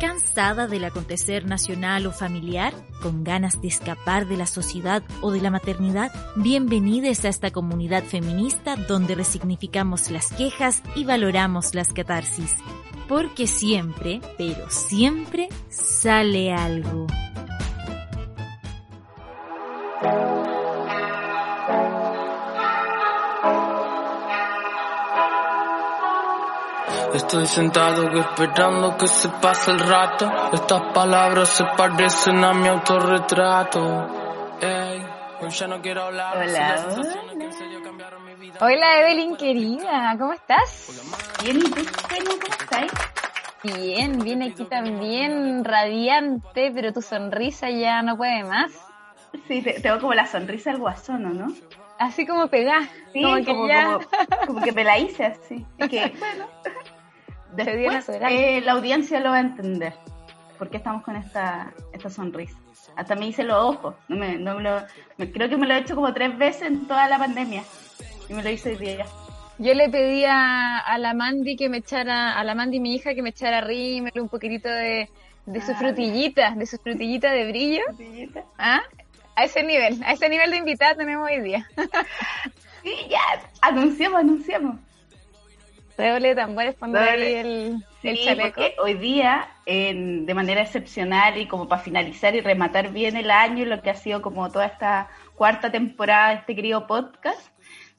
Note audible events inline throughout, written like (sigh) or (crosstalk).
¿Cansada del acontecer nacional o familiar? ¿Con ganas de escapar de la sociedad o de la maternidad? Bienvenidos a esta comunidad feminista donde resignificamos las quejas y valoramos las catarsis. Porque siempre, pero siempre, sale algo. Estoy sentado esperando que se pase el rato. Estas palabras se parecen a mi autorretrato. Ey, ya no quiero hablar. Hola, hola. Hola Evelyn querida, ¿cómo estás? Bien, ¿y tú, cómo estás? Bien, bien aquí también, radiante, pero tu sonrisa ya no puede más. Sí, te- tengo como la sonrisa del guasón, ¿o ¿no? Así como pegá, Sí, como como, que ya... como- como que me la hice así. Es que, bueno, después eh, la audiencia lo va a entender. ¿Por qué estamos con esta, esta sonrisa? Hasta me hice los ojos. No me, no me lo, me- creo que me lo he hecho como tres veces en toda la pandemia. Y me lo hice hoy día. Yo le pedí a, a la Mandy que me echara, a la Mandy mi hija que me echara rímel, un poquitito de, de su Ah, frutillita, de su frutillita de brillo. ¿Ah? A ese nivel, a ese nivel de invitada tenemos hoy día. (laughs) Sí, ya, anunciamos, anunciamos. Redoble de tambores, pondré ahí el, chaleco. hoy día, en- de manera excepcional y como para finalizar y rematar bien el año, lo que ha sido como toda esta cuarta temporada de este querido podcast,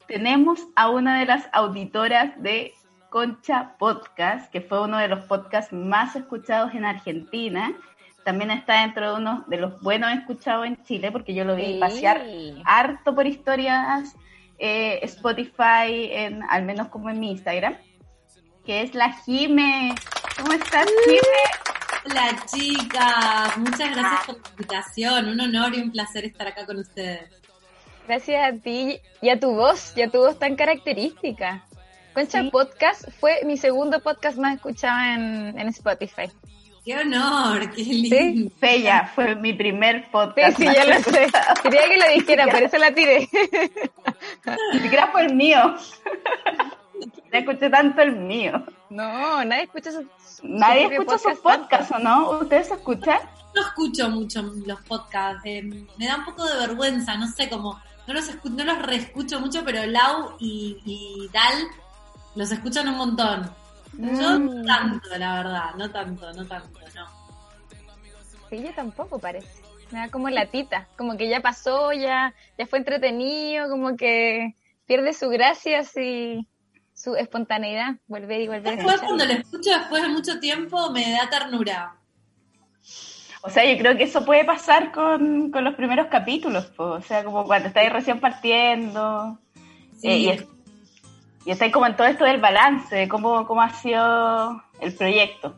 tenemos a una de las auditoras de Concha Podcast, que fue uno de los podcasts más escuchados en Argentina. También está dentro de uno de los buenos escuchados en Chile, porque yo lo vi Sí. pasear harto por historias eh, Spotify, en, al menos como en mi Instagram, que es la Jime. ¿Cómo estás, Jime? Hola chicas, muchas gracias por la invitación, un honor y un placer estar acá con ustedes. Gracias a ti y a tu voz, y a tu voz tan característica. Concha Sí. Podcast fue mi segundo podcast más escuchado en, en Spotify. ¡Qué honor! ¡Qué lindo! Bella, fue mi primer Sí, podcast. sí, más ya lo sé. Quería que lo dijera, por (laughs) eso la tiré. Ni siquiera fue el mío. (laughs) No escuché tanto el mío. No, nadie escucha su, su Nadie escucha sus podcast podcasts, ¿o no? ¿Ustedes escuchan? No escucho mucho los podcasts, eh, me da un poco de vergüenza, no sé cómo, no los, escu- no los reescucho mucho, pero Lau y, y Dal los escuchan un montón. Yo Mm. no tanto, la verdad, no tanto, no tanto, no. Sí, yo tampoco parece. Me da como latita, como que ya pasó, ya, ya fue entretenido, como que pierde su gracia y su espontaneidad, volver y volver a Después cuando lo escucho después de mucho tiempo me da ternura. O sea, yo creo que eso puede pasar con, con los primeros capítulos, po. o sea, como cuando estáis recién partiendo. Sí. Eh, y, es- y estáis como en todo esto del balance, de cómo, cómo ha sido el proyecto.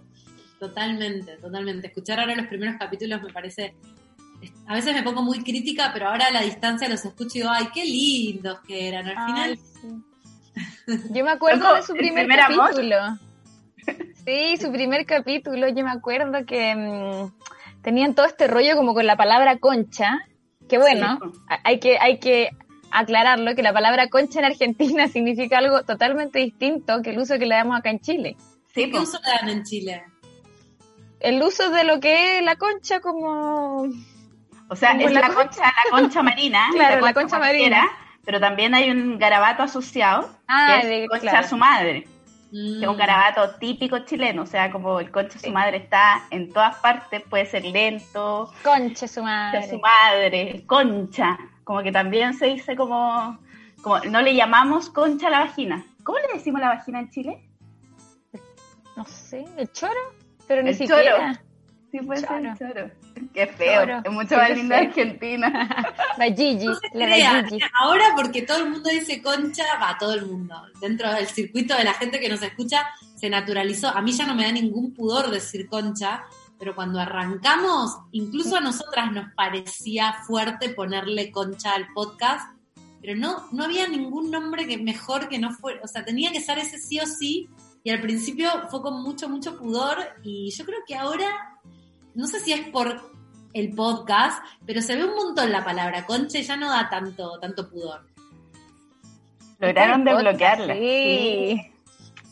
Totalmente, totalmente. Escuchar ahora los primeros capítulos me parece. A veces me pongo muy crítica, pero ahora a la distancia los escucho y digo, ay, qué lindos que eran. Al final, Ay, sí. (laughs) Yo me acuerdo de su primer, capítulo. Sí, su primer capítulo, yo me acuerdo que mm, tenían todo este rollo como con la palabra concha, que bueno, Sí. hay que, hay que aclararlo, que la palabra concha en Argentina (laughs) significa algo totalmente distinto que el uso que le damos acá en Chile. Sí, ¿qué uso le dan en Chile? El uso de lo que es la concha como... o sea, como es la la concha. concha, la concha marina, (laughs) Claro, la concha marina. pero también hay un garabato asociado, Ah, que de- concha claro. a su madre, Mm, que es un garabato típico chileno, o sea, como el concha a su madre está en todas partes, puede ser lento, Concha su madre. su madre, concha, como que también se dice como, como no le llamamos concha a la vagina. ¿Cómo le decimos la vagina en Chile? No sé, el choro, pero ni El siquiera. choro. Sí, puede Choro. ser el choro. (laughs) Qué feo, es mucho más linda. Argentina. (laughs) La Gigi, No la crea, Gigi. Ahora porque todo el mundo dice concha, va todo el mundo. Dentro del circuito de la gente que nos escucha se naturalizó. A mí ya no me da ningún pudor decir concha, pero cuando arrancamos, incluso a nosotras nos parecía fuerte ponerle concha al podcast, pero no, no había ningún nombre que mejor que no fuera, o sea, tenía que ser ese sí o sí, y al principio fue con mucho, mucho pudor, y yo creo que ahora, no sé si es por el podcast, pero se ve un montón la palabra concha y ya no da tanto, tanto pudor. Lograron desbloquearla. Sí.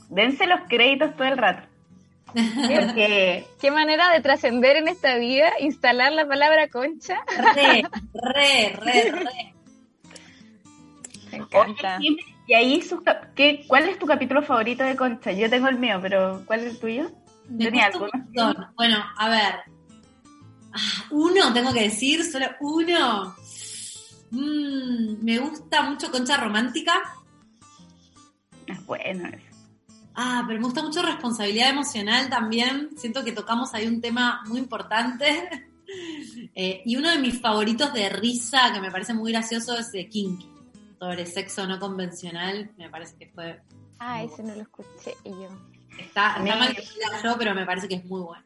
Dense los créditos todo el rato. (laughs) Porque Qué manera de trascender en esta vida, instalar la palabra concha. Re, (laughs) re, re, re. Me encanta. Oye, y ahí sus ¿qué, ¿cuál es tu capítulo favorito de Concha? Yo tengo el mío, pero ¿cuál es el tuyo? Me Tenía montón. Bueno, a ver. Ah, Uno, tengo que decir, solo uno. Mm, me gusta mucho Concha Romántica. Es bueno eso. Ah, pero me gusta mucho responsabilidad emocional también. Siento que tocamos ahí un tema muy importante. (laughs) Eh, y uno de mis favoritos de risa, que me parece muy gracioso, es de Kinky, sobre sexo no convencional. Me parece que fue. Ah, ese no lo escuché yo. Está, está mal yo, pero me parece que es muy bueno.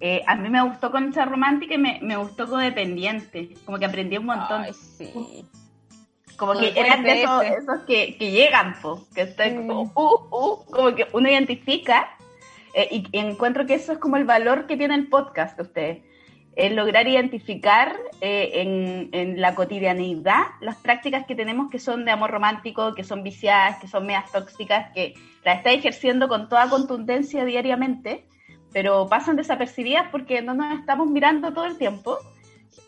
Eh, a mí me gustó Concha Romántica y me, me gustó Codependiente. Como que aprendí un montón. Ay, sí. como que eran de esos, esos que, que llegan, po, que están Mm. como, uh, uh, como que uno identifica. eh, y, y encuentro que eso es como el valor que tiene el podcast de ustedes. Es lograr identificar eh, en, en la cotidianidad las prácticas que tenemos que son de amor romántico, que son viciadas, que son medias tóxicas, que las está ejerciendo con toda contundencia diariamente, pero pasan desapercibidas porque no nos estamos mirando todo el tiempo.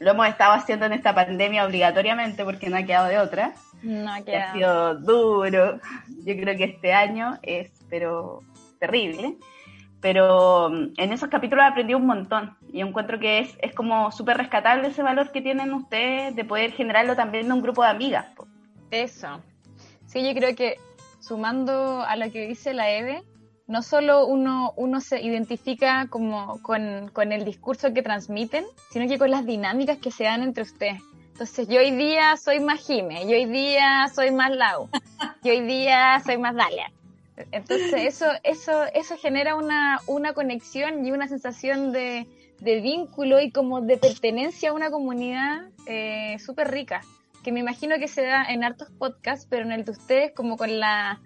Lo hemos estado haciendo en esta pandemia obligatoriamente porque no ha quedado de otra No ha que ha quedado. sido duro. Yo creo que este año es, pero terrible. Pero mm, en esos capítulos aprendí un montón yo encuentro que es, es como súper rescatable ese valor que tienen ustedes de poder generarlo también en un grupo de amigas. Eso. Sí, yo creo que sumando a lo que dice la Eve, no solo uno, uno se identifica como con, con el discurso que transmiten, sino que con las dinámicas que se dan entre ustedes. Entonces, yo hoy día soy más Jime, yo hoy día soy más Lau, yo hoy día soy más Dalia. Entonces, eso, eso, eso genera una, una conexión y una sensación de, de vínculo y como de pertenencia a una comunidad eh, súper rica que me imagino que se da en hartos podcasts, pero en el de ustedes como con la,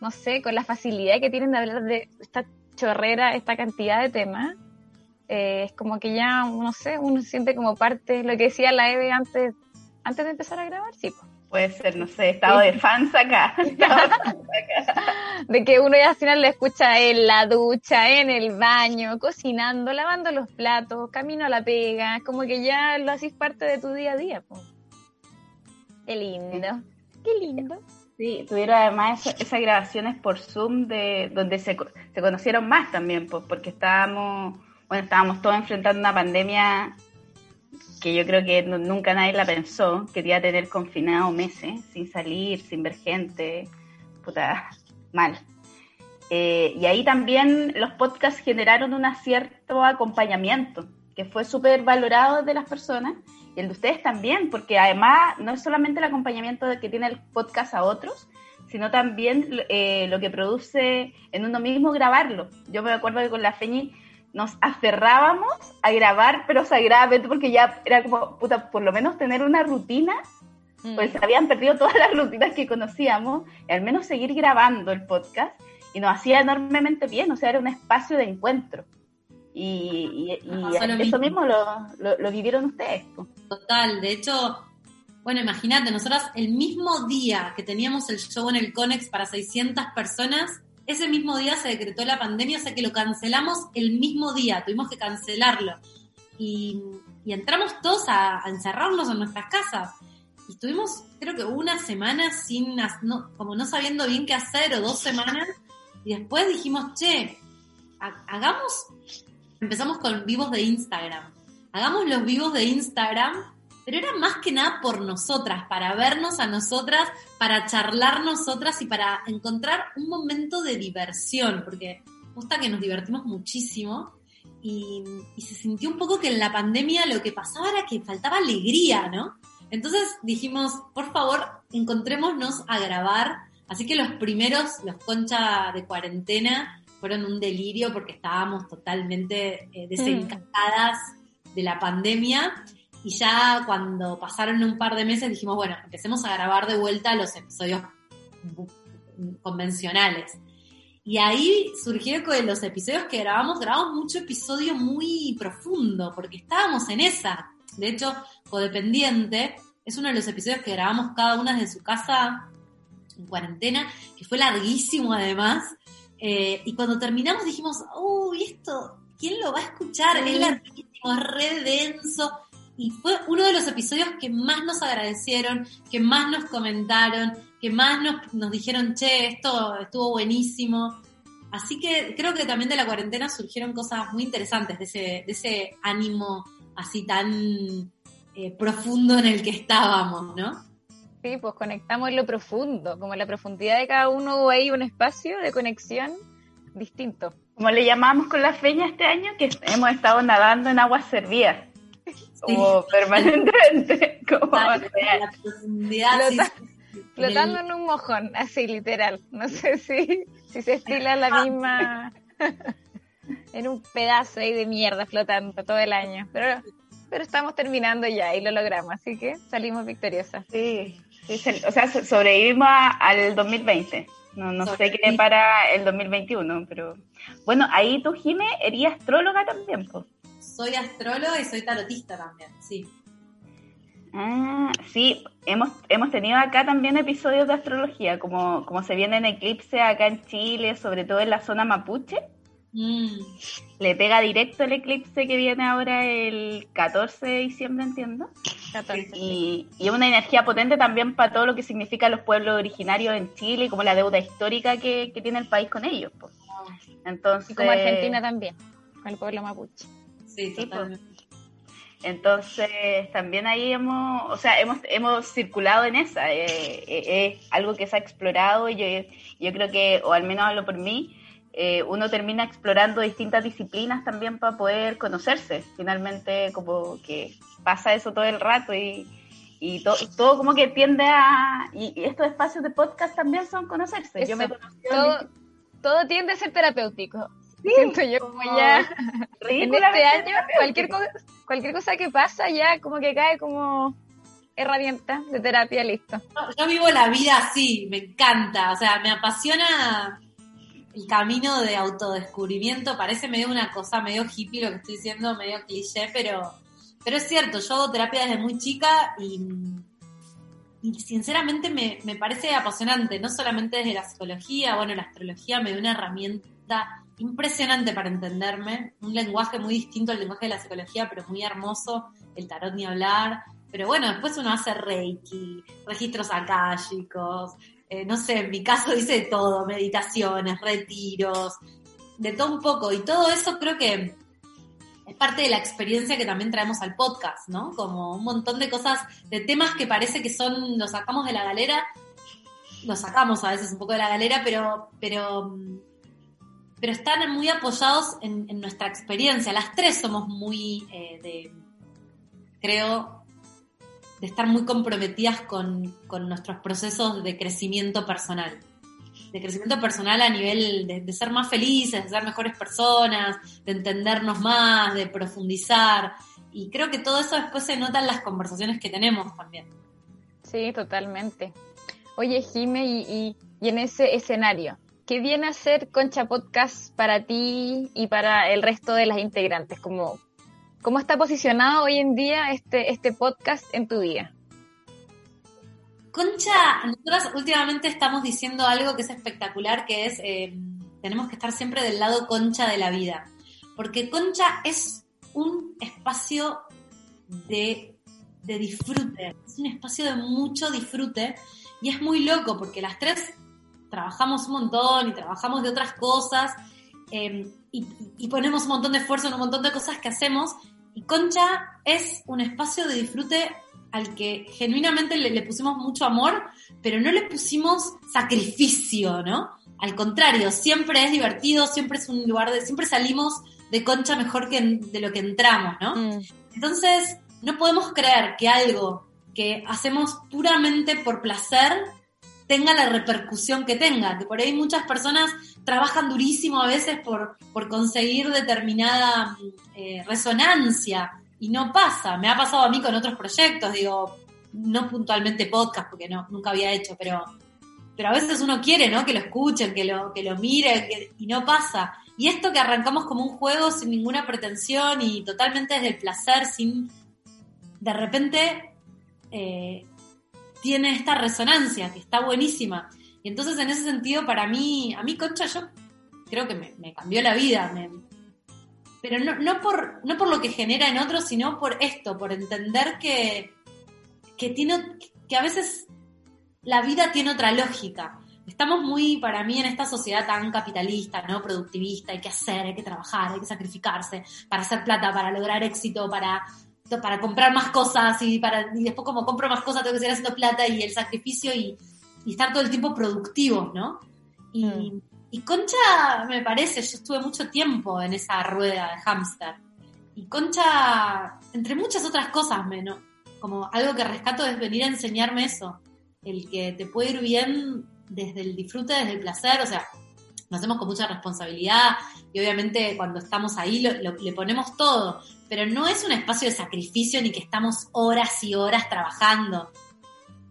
no sé, con la facilidad que tienen de hablar de esta chorrera, esta cantidad de temas, eh, es como que ya, no sé, uno siente como parte, lo que decía la Eve antes, antes de empezar a grabar, sí, po. Puede ser, no sé, estado de fans (laughs) acá. De que uno ya al final le escucha en la ducha, en el baño, cocinando, lavando los platos, camino a la pega, como que ya lo haces parte de tu día a día, po. Qué lindo, qué lindo. Sí, tuvieron además esa- esas grabaciones por Zoom de donde se, se conocieron más también, pues, porque estábamos, bueno, estábamos todos enfrentando una pandemia que yo creo que nu- nunca nadie la pensó, que te iba a tener confinado meses, sin salir, sin ver gente, puta, mal. Eh, y ahí también los podcasts generaron un cierto acompañamiento, que fue súper valorado de las personas, y el de ustedes también, porque además no es solamente el acompañamiento que tiene el podcast a otros, sino también eh, lo que produce en uno mismo grabarlo. Yo me acuerdo que con la Feñi nos aferrábamos a grabar, pero sagradamente, porque ya era como, puta, por lo menos tener una rutina, pues se habían perdido (laughs) todas las rutinas que conocíamos, y al menos seguir grabando el podcast, y nos hacía enormemente bien, o sea, era un espacio de encuentro. Y, eso mismo. mismo lo, lo- lo vivieron ustedes. po. Total, de hecho, bueno, imagínate, nosotras el mismo día que teníamos el show en el Conex para 600 personas, ese mismo día se decretó la pandemia, o sea que lo cancelamos el mismo día, tuvimos que cancelarlo. Y, y entramos todos a, a encerrarnos en nuestras casas. Y estuvimos, creo que una semana sin, no- como no sabiendo bien qué hacer, o dos semanas, y después dijimos, che, ha- hagamos, empezamos con vivos de Instagram hagamos los vivos de Instagram, pero era más que nada por nosotras, para vernos a nosotras, para charlar nosotras y para encontrar un momento de diversión, porque gusta que nos divertimos muchísimo y, y se sintió un poco que en la pandemia lo que pasaba era que faltaba alegría, ¿no? Entonces dijimos, por favor, encontrémonos a grabar. Así que los primeros, los concha de cuarentena, fueron un delirio porque estábamos totalmente eh, desencantadas de la pandemia. Y ya cuando pasaron un par de meses dijimos, bueno, empecemos a grabar de vuelta los episodios convencionales. Y ahí surgió con los episodios que grabamos, grabamos mucho episodio muy profundo, porque estábamos en esa. De hecho, Codependiente es uno de los episodios que grabamos cada una desde su casa en cuarentena, que fue larguísimo además. Eh, y cuando terminamos dijimos, uy, esto, ¿quién lo va a escuchar? Es larguísimo, es re denso. Y fue uno de los episodios que más nos agradecieron, que más nos comentaron, que más nos, nos dijeron, che, esto estuvo buenísimo. Así que creo que también de la cuarentena surgieron cosas muy interesantes, de ese, de ese ánimo así tan eh, profundo en el que estábamos, ¿no? Sí, pues conectamos en lo profundo, como la profundidad de cada uno hubo ahí un espacio de conexión distinto. Como le llamamos con la feña este año, que hemos estado nadando en aguas servidas. Como permanentemente. (laughs) Como la, la profundidad. Flota, sí, flotando en un mojón, así literal. No sé si, si se estila la misma. (laughs) en un pedazo ahí de mierda flotando todo el año. Pero pero estamos terminando ya y lo logramos, así que salimos victoriosas. Sí, sí o sea, sobrevivimos al 2020. No, no sé qué para el 2021, pero bueno, ahí tú, Jime, eres astróloga también, pues. Soy astróloga y soy tarotista también, sí. Ah, sí, hemos, hemos tenido acá también episodios de astrología, como, como se viene en eclipse acá en Chile, sobre todo en la zona mapuche. Mm. Le pega directo el eclipse que viene ahora el 14 de diciembre, entiendo. 14, y, y, es una energía potente también para todo lo que significa los pueblos originarios en Chile y como la deuda histórica que, que tiene el país con ellos. Pues. Entonces, y como Argentina también, con el pueblo mapuche. Sí, Sí, totalmente. pues. Entonces, también ahí hemos, o sea, hemos, hemos circulado en esa. Eh, eh, es algo que se ha explorado y yo, yo creo que, o al menos hablo por mí, eh, uno termina explorando distintas disciplinas también para poder conocerse. Finalmente, como que pasa eso todo el rato y, y to, todo como que tiende a... Y, y, estos espacios de podcast también son conocerse. Eso, yo me todo, todo tiende a ser terapéutico. Sí, Siento yo como ya en este año cualquier, co cualquier cosa que pasa ya como que cae como herramienta de terapia, listo. Yo, yo vivo la vida así, me encanta, o sea, me apasiona el camino de autodescubrimiento, parece medio una cosa medio hippie lo que estoy diciendo, medio cliché, pero, pero es cierto, yo hago terapia desde muy chica y, y sinceramente me, me, parece apasionante, no solamente desde la psicología, bueno, la astrología me da una herramienta impresionante para entenderme, un lenguaje muy distinto al lenguaje de la psicología, pero muy hermoso, el tarot ni hablar, pero bueno, después uno hace reiki, registros akáshicos, eh, no sé, en mi caso hice todo, meditaciones, retiros, de todo un poco. Y todo eso creo que es parte de la experiencia que también traemos al podcast, ¿no? Como un montón de cosas, de temas que parece que son, los sacamos de la galera, los sacamos a veces un poco de la galera, pero, pero, pero están muy apoyados en, en nuestra experiencia. Las tres somos muy, eh, de, creo, de estar muy comprometidas con, con, nuestros procesos de crecimiento personal. De crecimiento personal a nivel de, de, ser más felices, de ser mejores personas, de entendernos más, de profundizar. Y creo que todo eso después se nota en las conversaciones que tenemos también. Sí, totalmente. Oye, Jime, y, y, y en ese escenario, ¿qué viene a ser Concha Podcast para ti y para el resto de las integrantes? Como, ¿Cómo está posicionado hoy en día este, este podcast en tu vida? Concha, nosotros últimamente estamos diciendo algo que es espectacular, que es, eh, tenemos que estar siempre del lado concha de la vida, porque Concha es un espacio de, de disfrute, es un espacio de mucho disfrute y es muy loco porque las tres trabajamos un montón y trabajamos de otras cosas eh, y, y, ponemos un montón de esfuerzo en un montón de cosas que hacemos y Concha es un espacio de disfrute al que genuinamente le, le, pusimos mucho amor, pero no le pusimos sacrificio, ¿no? Al contrario, siempre es divertido, siempre es un lugar de, siempre salimos de concha mejor que en- de lo que entramos, ¿no? Mm. Entonces, no podemos creer que algo que hacemos puramente por placer tenga la repercusión que tenga, que por ahí muchas personas trabajan durísimo a veces por, por conseguir determinada eh, resonancia y no pasa. Me ha pasado a mí con otros proyectos, digo, no puntualmente podcast, porque no, nunca había hecho, pero, pero a veces uno quiere, ¿no? Que lo escuchen, que lo, que lo miren, que- y no pasa. Y esto que arrancamos como un juego sin ninguna pretensión y totalmente desde el placer, sin de repente eh, tiene esta resonancia que está buenísima. Y entonces en ese sentido, para mí, a mí Concha, yo creo que me, cambió la vida. pero no, no, por, no por lo que genera en otros, sino por esto, por entender que, que, tiene, que a veces la vida tiene otra lógica. Estamos muy, para mí, en esta sociedad tan capitalista, ¿no? Productivista, hay que hacer, hay que trabajar, hay que sacrificarse para hacer plata, para lograr éxito, para, para comprar más cosas y, para, y después como compro más cosas tengo que seguir haciendo plata y el sacrificio y, y estar todo el tiempo productivos, ¿no? Y, Mm. y Concha, me parece, yo estuve mucho tiempo en esa rueda de hámster. Y Concha, entre muchas otras cosas, me, ¿no? como algo que rescato es venir a enseñarme eso, el que te puede ir bien desde el disfrute, desde el placer, o sea, lo hacemos con mucha responsabilidad y obviamente cuando estamos ahí le ponemos todo, pero no es un espacio de sacrificio ni que estamos horas y horas trabajando,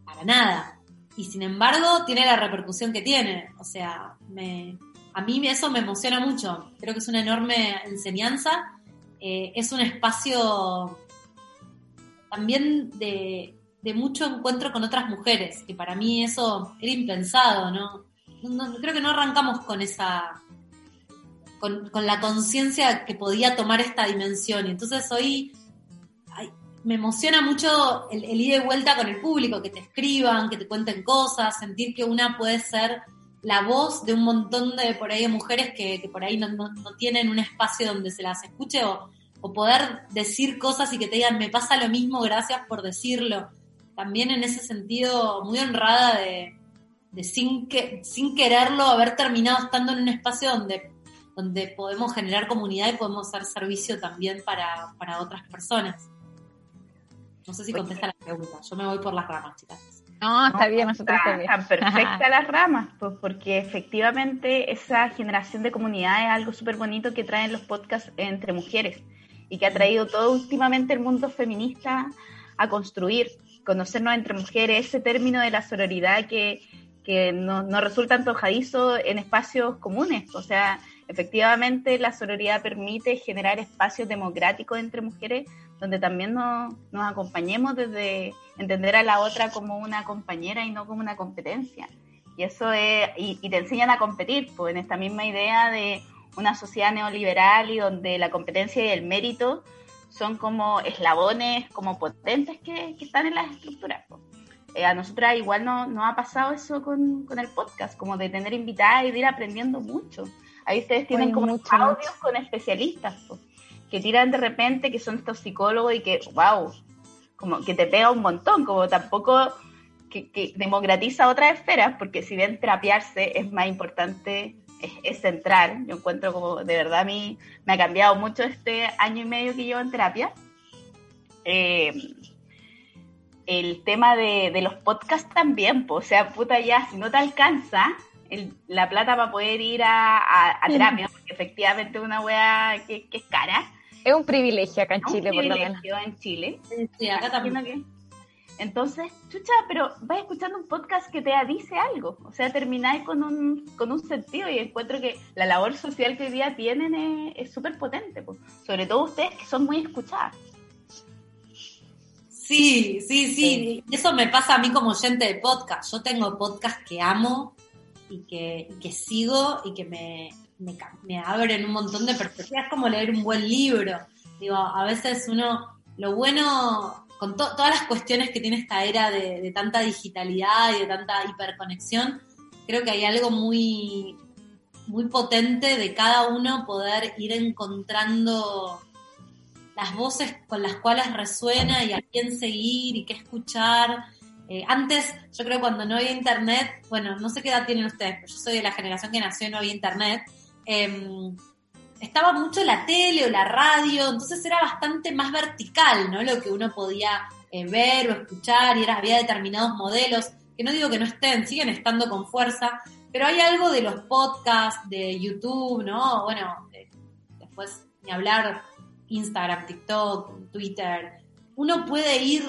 para nada. Y sin embargo tiene la repercusión que tiene, o sea, me, a mí eso me emociona mucho, creo que es una enorme enseñanza, eh, es un espacio también de, de mucho encuentro con otras mujeres, que para mí eso era impensado, ¿no? No- creo que no arrancamos con esa, con, la conciencia que podía tomar esta dimensión. Entonces hoy me emociona mucho el, el ida y vuelta con el público, que te escriban, que te cuenten cosas, sentir que una puede ser la voz de un montón de por ahí mujeres que, que por ahí no, no- no tienen un espacio donde se las escuche o, o poder decir cosas y que te digan me pasa lo mismo, gracias por decirlo. También en ese sentido muy honrada de, de sin, que, sin quererlo haber terminado estando en un espacio donde, donde podemos generar comunidad y podemos hacer servicio también para, para otras personas. No sé si contesta la pregunta, yo me voy por las ramas, chicas. No, está bien, nosotros Está, también. están perfectas las ramas, pues porque efectivamente esa generación de comunidad es algo súper bonito que traen los podcasts entre mujeres y que ha traído todo últimamente el mundo feminista a construir, conocernos entre mujeres, ese término de la sororidad que, que no, no resulta antojadizo en espacios comunes. O sea, efectivamente la sororidad permite generar espacios democráticos entre mujeres donde también nos, nos acompañemos desde entender a la otra como una compañera y no como una competencia. Y eso es, y, y te enseñan a competir, pues en esta misma idea de una sociedad neoliberal y donde la competencia y el mérito son como eslabones, como potentes que, que están en las estructuras. pues. Eh, a nosotras igual no, no ha pasado eso con, con el podcast, como de tener invitadas y de ir aprendiendo mucho. Ahí ustedes tienen Oye, como mucho, audios mucho. con especialistas, pues, que tiran de repente, que son estos psicólogos y que, wow, como que te pega un montón, como tampoco que, que democratiza otras esferas, porque si bien terapiarse es más importante, es, es central, yo encuentro como de verdad a mí me ha cambiado mucho este año y medio que llevo en terapia. Eh, el tema de, de los podcasts también, po, o sea, puta ya, si no te alcanza el- la plata para poder ir a, a- a terapia, porque efectivamente es una wea que, que es cara, Es un privilegio acá en es un Chile, por lo menos. privilegio en Chile. Sí, acá también. Que- Entonces, chucha, pero vas escuchando un podcast que te dice algo, o sea, termináis con un, con un sentido y encuentro que la labor social que hoy día tienen es- es súper potente, po. sobre todo ustedes que son muy escuchadas. Sí, sí, sí, Eso me pasa a mí como oyente de podcast. Yo tengo podcast que amo y que, y que sigo y que me, me, me abren un montón de perspectivas. Es como leer un buen libro. Digo, a veces uno, lo bueno, con to- todas las cuestiones que tiene esta era de, de tanta digitalidad y de tanta hiperconexión, creo que hay algo muy, muy potente de cada uno poder ir encontrando las voces con las cuales resuena y a quién seguir y qué escuchar. Eh, antes, yo creo cuando no había internet, bueno, no sé qué edad tienen ustedes, pero yo soy de la generación que nació y no había internet. em, estaba mucho la tele o la radio, entonces era bastante más vertical, ¿no? Lo que uno podía eh, ver o escuchar y era, había determinados modelos, que no digo que no estén, siguen estando con fuerza, pero hay algo de los podcasts, de YouTube, ¿no? Bueno, después ni hablar Instagram, TikTok, Twitter. Uno puede ir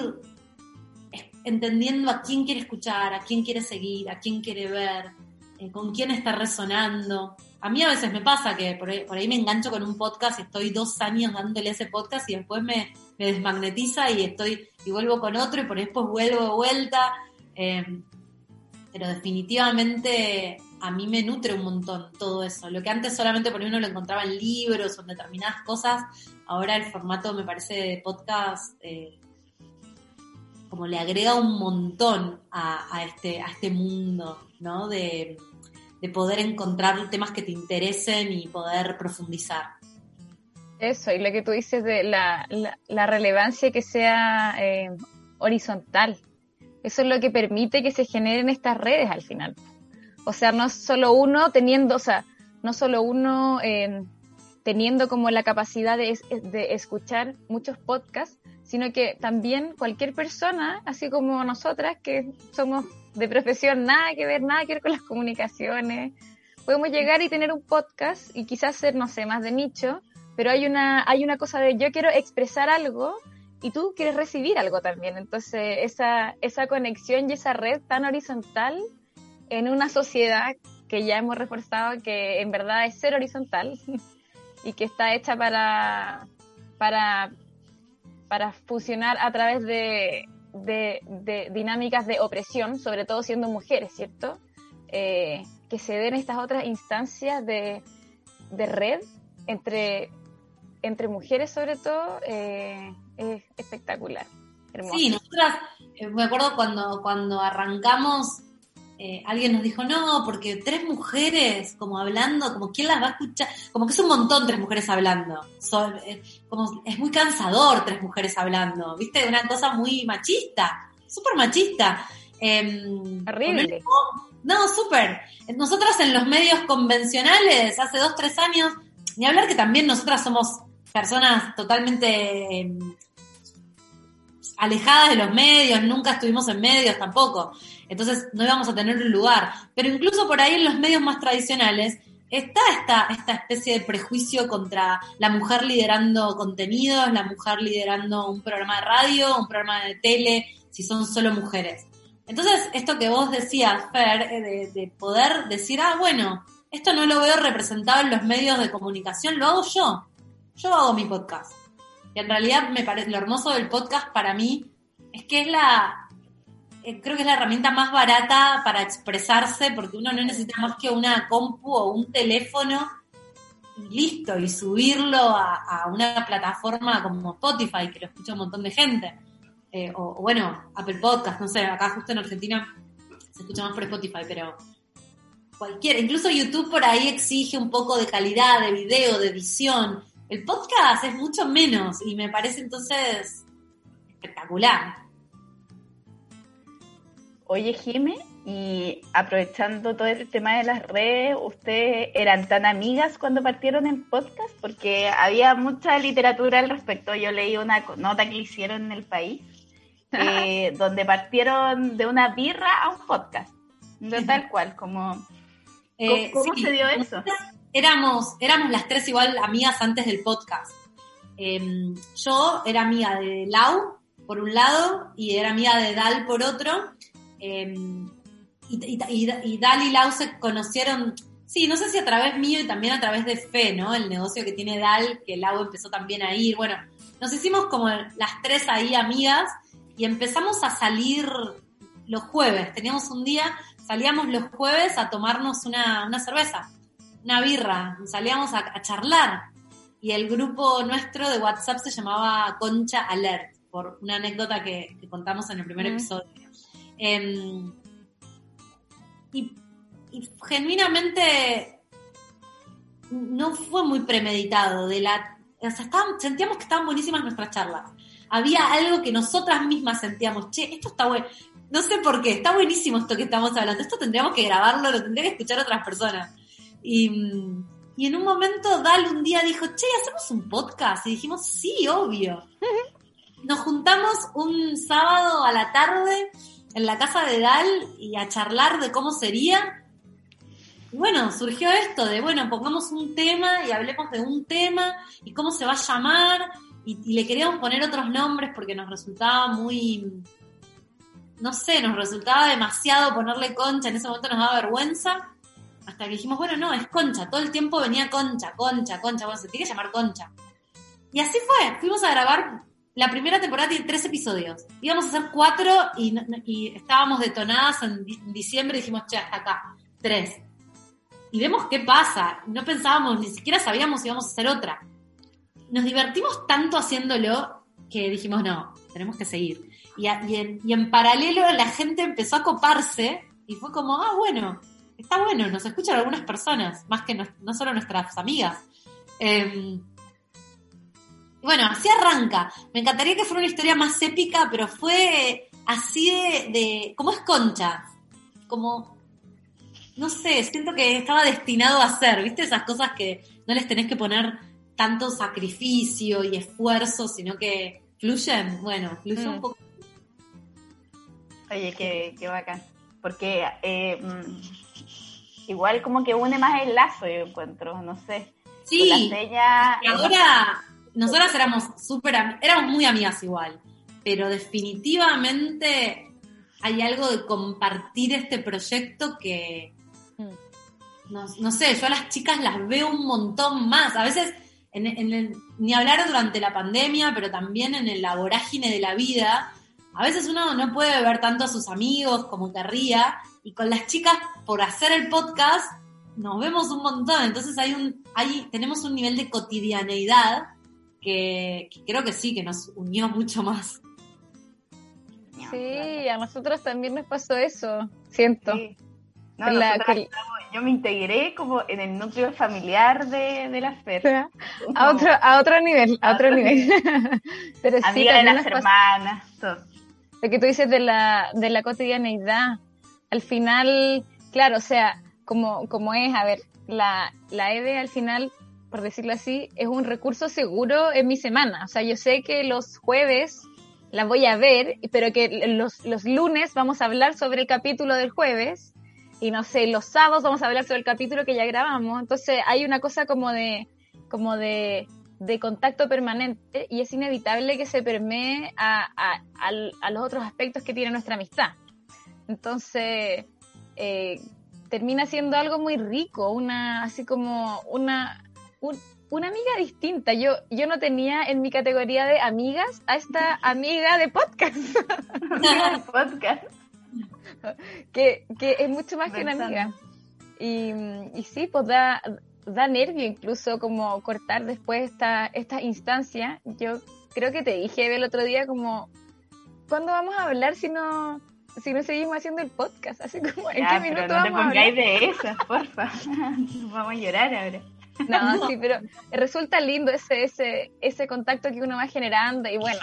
entendiendo a quién quiere escuchar, a quién quiere seguir, a quién quiere ver, eh, con quién está resonando. A mí a veces me pasa que por ahí, me engancho con un podcast y estoy dos años dándole ese podcast y después me, desmagnetiza y estoy y vuelvo con otro y por ahí después vuelvo de vuelta. Eh, pero definitivamente a mí me nutre un montón todo eso. Lo que antes solamente por uno lo encontraba en libros o en determinadas cosas, ahora el formato me parece de podcast eh, como le agrega un montón a, este, a este mundo, ¿no? De, poder encontrar temas que te interesen y poder profundizar. Eso, y lo que tú dices de la, relevancia que sea eh, horizontal. Eso es lo que permite que se generen estas redes al final. O sea, no solo uno teniendo, o sea, no solo uno eh, teniendo como la capacidad de, de, escuchar muchos podcasts, sino que también cualquier persona, así como nosotras, que somos de profesión nada que ver, nada que ver con las comunicaciones, podemos llegar y tener un podcast y quizás ser, no sé, más de nicho, pero hay una, hay una cosa de yo quiero expresar algo y tú quieres recibir algo también. Entonces, esa, esa conexión y esa red tan horizontal en una sociedad que ya hemos reforzado que en verdad es ser horizontal (laughs) y que está hecha para, para para fusionar a través de, dinámicas de opresión, sobre todo siendo mujeres, ¿cierto? Eh, que se den estas otras instancias de, red entre, entre mujeres sobre todo, eh, es espectacular. Sí, nosotras, eh, me acuerdo cuando, cuando arrancamos eh, alguien nos dijo, no, porque tres mujeres como hablando, como quién las va a escuchar, como que es un montón tres mujeres hablando. Son, eh, como es muy cansador tres mujeres hablando, ¿viste? Una cosa muy machista, súper machista. Em, Horrible. No, súper. Nosotras en los medios convencionales, hace dos, tres años, ni hablar que también nosotras somos personas totalmente em, alejadas de los medios, nunca estuvimos en medios tampoco entonces no íbamos a tener un lugar. Pero incluso por ahí en los medios más tradicionales está esta, esta especie de prejuicio contra la mujer liderando contenidos, la mujer liderando un programa de radio, un programa de tele, si son solo mujeres. Entonces, esto que vos decías, Fer, eh, de, de poder decir, ah, bueno, esto no lo veo representado en los medios de comunicación, lo hago yo. Yo hago mi podcast. Y en realidad me parece lo hermoso del podcast para mí es que es la, eh, creo que es la herramienta más barata para expresarse porque uno no necesita más que una compu o un teléfono y listo, y subirlo a, una plataforma como Spotify, que lo escucha un montón de gente. Eh, o, bueno, Apple Podcast, no sé, acá justo en Argentina se escucha más por Spotify, pero cualquiera, incluso YouTube por ahí exige un poco de calidad de video, de edición. El podcast es mucho menos y me parece entonces espectacular. Oye, Jime, y aprovechando todo el tema de las redes, ¿ustedes eran tan amigas cuando partieron el podcast? Porque había mucha literatura al respecto. Yo leí una nota que le hicieron en el país, (laughs) eh, donde partieron de una birra a un podcast. De (laughs) tal cual, como... Eh, ¿Cómo, se dio eso? Éramos, éramos las tres igual amigas antes del podcast. Em, yo era amiga de Lau, por un lado, y era amiga de Dal por otro Em, y, y, Dal y Lau se conocieron, sí, no sé si a través mío y también a través de Fe, ¿no? El negocio que tiene Dal, que Lau empezó también a ir. Bueno, nos hicimos como las tres ahí amigas y empezamos a salir los jueves. Teníamos un día, salíamos los jueves a tomarnos una, cerveza, una birra, salíamos a, charlar. Y el grupo nuestro de WhatsApp se llamaba Concha Alert, por una anécdota que, contamos en el primer episodio. Em, y, genuinamente no fue muy premeditado. De la, o sea, sentíamos que estaban buenísimas nuestras charlas. Había algo que nosotras mismas sentíamos, che, esto está bueno. No sé por qué, está buenísimo esto que estamos hablando. Esto tendríamos que grabarlo, lo tendría que escuchar otras personas. Y, Y en un momento Dal un día dijo, che, ¿hacemos un podcast? Y dijimos, sí, obvio. Nos juntamos un sábado a la tarde en la casa de Dal y a charlar de cómo sería. Y bueno, surgió esto de, bueno, pongamos un tema y hablemos de un tema y cómo se va a llamar. Y, y le queríamos poner otros nombres porque nos resultaba muy, no sé, nos resultaba demasiado ponerle concha, en ese momento nos daba vergüenza. Hasta que dijimos, bueno, no, es concha. Todo el tiempo venía concha, concha, concha. Bueno, se tiene que llamar concha. Y así fue. Fuimos a grabar. La primera temporada tiene tres episodios. Íbamos a hacer cuatro y, y estábamos detonadas en di- diciembre y dijimos, che, hasta acá. Tres. Y vemos qué pasa. No pensábamos, ni siquiera sabíamos si íbamos a hacer otra. Nos divertimos tanto haciéndolo que dijimos, no, tenemos que seguir. Y, a- y en, y en paralelo la gente empezó a coparse y fue como, ah, bueno, está bueno, nos escuchan algunas personas, más que no, no solo nuestras amigas. Eh, bueno, así arranca. Me encantaría que fuera una historia más épica, pero fue así de, de ¿cómo es Concha? Como, no sé, siento que estaba destinado a ser, ¿viste? Esas cosas que no les tenés que poner tanto sacrificio y esfuerzo, sino que fluyen, bueno, fluyen Mm. un poco. Oye, qué, qué bacán. Porque eh, mm, igual como que une más el lazo, yo encuentro, no sé. Con Sí, la seña, Y ahora, nosotras éramos súper, éramos muy amigas igual, pero definitivamente hay algo de compartir este proyecto que, no, no sé, yo a las chicas las veo un montón más, a veces en, en el- ni hablar durante la pandemia, pero también en la vorágine de la vida, a veces uno no puede ver tanto a sus amigos como querría, y con las chicas, por hacer el podcast, nos vemos un montón, entonces hay un, hay, tenemos un nivel de cotidianeidad que, que creo que sí, que nos unió mucho más. Sí, a nosotros también nos pasó eso, siento. Sí. No, la- yo me integré como en el núcleo familiar de, de la Fer. a otro, a otro nivel, a A otro otro nivel. (laughs) Pero sí, Amiga de las hermanas, lo que tú dices de la, de la cotidianeidad. Al final, claro, o sea, como, como es, a ver, la, la EVE al final, por decirlo así, es un recurso seguro en mi semana. O sea, yo sé que los jueves la voy a ver, pero que los, los lunes vamos a hablar sobre el capítulo del jueves y no sé, los sábados vamos a hablar sobre el capítulo que ya grabamos. Entonces hay una cosa como de, como de, de contacto permanente y es inevitable que se permee a, a, al- a los otros aspectos que tiene nuestra amistad. Entonces, eh, termina siendo algo muy rico, una, así como una, un- una amiga distinta. Yo, yo no tenía en mi categoría de amigas a esta (laughs) amiga de podcast, (laughs) podcast. que, que es mucho más que una amiga. Y, y sí, pues da, da nervio incluso como cortar después esta, esta instancia. Yo creo que te dije el otro día como, ¿cuándo vamos a hablar si no, si no seguimos haciendo el podcast? Así como, ¿en Ya, qué minuto no te vamos a hablar? pongáis de esas, (laughs) porfa. (laughs) Vamos a llorar ahora. (laughs) No, sí, pero resulta lindo ese, ese, ese contacto que uno va generando y bueno,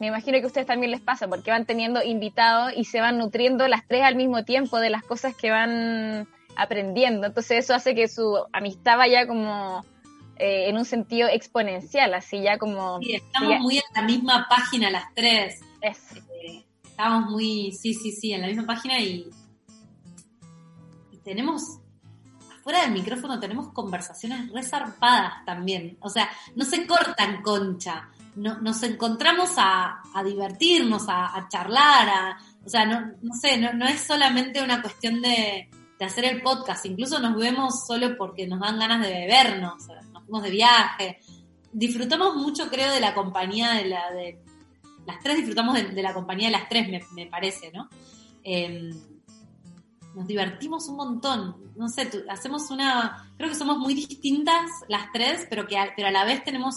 me imagino que a ustedes también les pasa porque van teniendo invitados y se van nutriendo las tres al mismo tiempo de las cosas que van aprendiendo. Entonces eso hace que su amistad vaya como eh, en un sentido exponencial, así ya como... Sí, estamos ya- muy en la misma página las tres. es- Estamos muy, sí, sí, sí, en la misma página y, tenemos, afuera del micrófono tenemos conversaciones resarpadas también. O sea, no se cortan concha. No, nos encontramos a, divertirnos, a, charlar, a, o sea, no, no sé, no, no es solamente una cuestión de, de hacer el podcast, incluso nos vemos solo porque nos dan ganas de bebernos, nos fuimos de viaje. Disfrutamos mucho, creo, de la compañía de la de las tres disfrutamos de, de la compañía de las tres, me, me parece, ¿no? Eh, nos divertimos un montón. No sé, tú- hacemos una. Creo que somos muy distintas las tres, pero que a, pero a la vez tenemos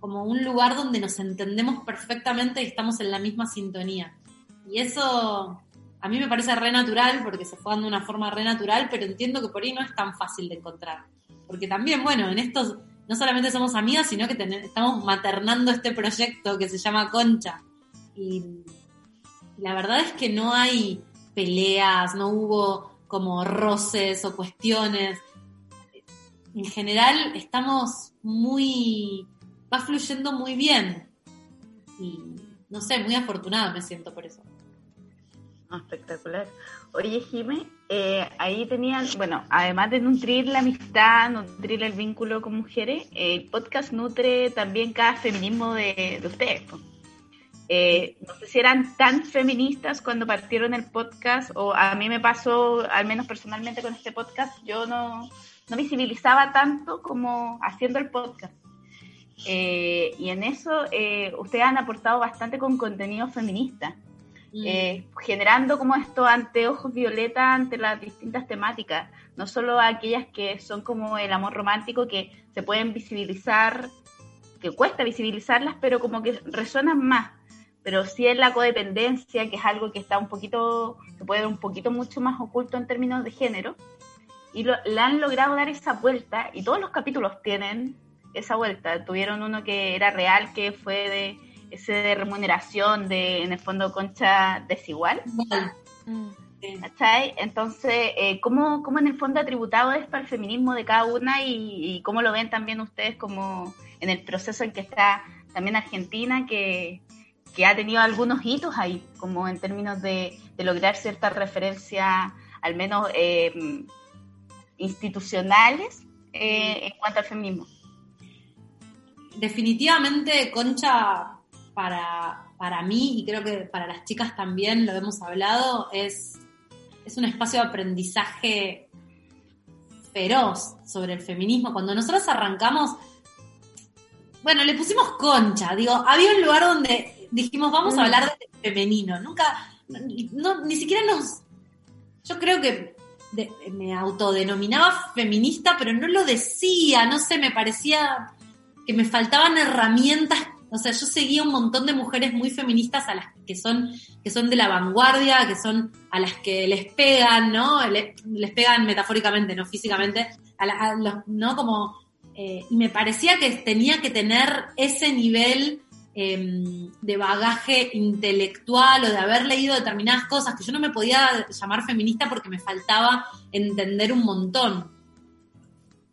como un lugar donde nos entendemos perfectamente y estamos en la misma sintonía. Y eso a mí me parece re natural porque se fue dando una forma re natural, pero entiendo que por ahí no es tan fácil de encontrar. Porque también, bueno, en estos no solamente somos amigas, sino que estamos maternando este proyecto que se llama Concha. Y la verdad es que no hay peleas, no hubo como roces o cuestiones. en general estamos muy, va fluyendo muy bien. Y no sé, muy afortunada me siento por eso. Ah, espectacular. Oye, Jime, eh, ahí tenían, bueno, además de nutrir la amistad, nutrir el vínculo con mujeres, el podcast nutre también cada feminismo de, ustedes. Eh, no sé si eran tan feministas cuando partieron el podcast, o a mí me pasó, al menos personalmente con este podcast, yo no, no visibilizaba tanto como haciendo el podcast. Eh, y en eso ustedes han aportado bastante con contenido feminista. Mm. Eh, generando como estos anteojos violetas ante las distintas temáticas, no solo aquellas que son como el amor romántico que se pueden visibilizar, que cuesta visibilizarlas, pero como que resuenan más, pero sí es la codependencia, que es algo que está un poquito, que puede ser un poquito mucho más oculto en términos de género, y lo, le han logrado dar esa vuelta, y todos los capítulos tienen esa vuelta, tuvieron uno que era real, que fue de ese de remuneración de, en el fondo, concha desigual. ¿Cachai? Entonces, eh, ¿cómo, ¿cómo, en el fondo ha tributado esto al feminismo de cada una y, cómo lo ven también ustedes como en el proceso en que está también Argentina, que, que ha tenido algunos hitos ahí, como en términos de, de lograr ciertas referencias, al menos eh, institucionales, eh, en cuanto al feminismo? Definitivamente, Concha para, para mí y creo que para las chicas también, lo hemos hablado, es, es un espacio de aprendizaje feroz sobre el feminismo. Cuando nosotros arrancamos, bueno, le pusimos concha, digo, había un lugar donde dijimos, vamos a hablar de femenino, nunca, no, ni siquiera nos, yo creo que me autodenominaba feminista, pero no lo decía, no sé, me parecía que me faltaban herramientas o sea, yo seguía un montón de mujeres muy feministas a las que son, que son de la vanguardia, que son a las que les pegan, ¿no? les pegan metafóricamente, no físicamente, a, los, ¿no? Como, eh, y me parecía que tenía que tener ese nivel em, de bagaje intelectual o de haber leído determinadas cosas, que yo no me podía llamar feminista porque me faltaba entender un montón.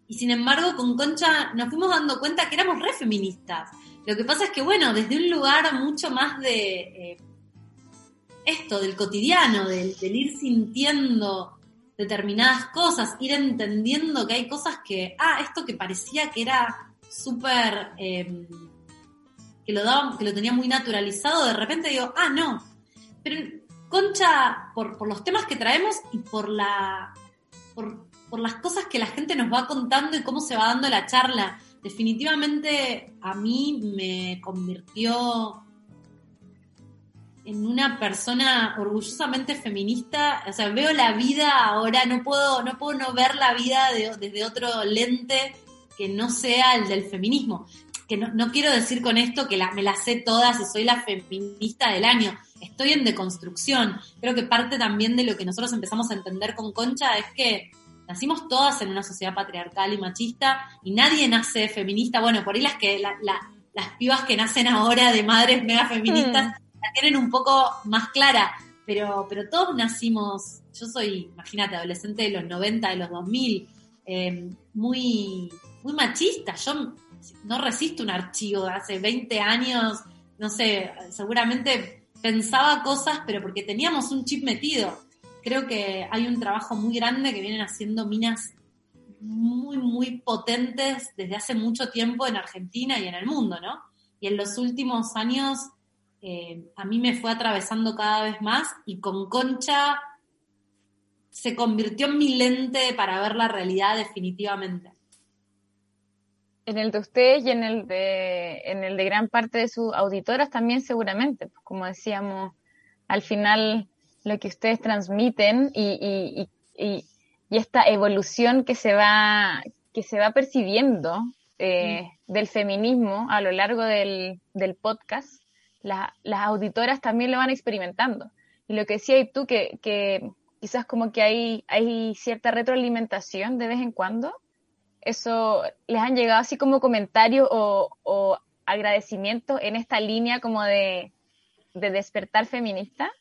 Y sin embargo, con Concha nos fuimos dando cuenta que éramos re feministas lo que pasa es que, bueno, desde un lugar mucho más de eh, esto, del cotidiano, del, ir sintiendo determinadas cosas, ir entendiendo que hay cosas que, ah, esto que parecía que era súper, em, que, lo daba, que lo tenía muy naturalizado, de repente digo, ah, no. Pero Concha, por, los temas que traemos y por la... Por las cosas que la gente nos va contando y cómo se va dando la charla definitivamente a mí me convirtió en una persona orgullosamente feminista, o sea, veo la vida ahora, no puedo no puedo no ver la vida desde otro lente que no sea el del feminismo. Que no, quiero decir con esto que me la sé todas y soy la feminista del año. Estoy en deconstrucción. Creo que parte también de lo que nosotros empezamos a entender con Concha es que nacimos todas en una sociedad patriarcal y machista y nadie nace feminista. Bueno, por ahí las que las pibas que nacen ahora de madres mega feministas mm. la tienen un poco más clara, pero, pero todos nacimos, yo soy, imagínate, adolescente de los 90, de los 2000, em, muy, muy machista. Yo no resisto un archivo de hace 20 años, no sé, seguramente pensaba cosas, pero porque teníamos un chip metido creo que hay un trabajo muy grande que vienen haciendo minas muy, muy potentes desde hace mucho tiempo en Argentina y en el mundo, ¿no? Y en los últimos años eh, a mí me fue atravesando cada vez más y con Concha se convirtió en mi lente para ver la realidad definitivamente. En el de ustedes y en el de, en el de gran parte de sus auditoras también seguramente, pues como decíamos, al final lo que ustedes transmiten y, esta evolución que se va, que se va percibiendo eh, del feminismo a lo largo del, podcast, las auditoras también lo van experimentando. Y lo que decías tú, que, que quizás como que hay, hay cierta retroalimentación de vez en cuando, eso les han llegado así como comentarios o, o agradecimientos en esta línea como de, de despertar feminista.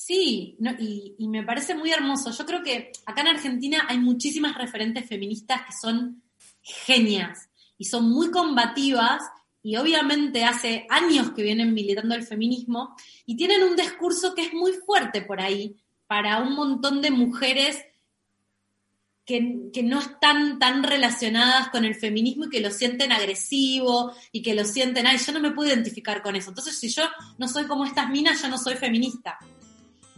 Sí, y, y, me parece muy hermoso. Yo creo que acá en Argentina hay muchísimas referentes feministas que son genias y son muy combativas y obviamente hace años que vienen militando el feminismo y tienen un discurso que es muy fuerte por ahí para un montón de mujeres que, no están tan relacionadas con el feminismo y que lo sienten agresivo y que lo sienten, ay, yo no me puedo identificar con eso. Entonces, si yo no soy como estas minas, yo no soy feminista.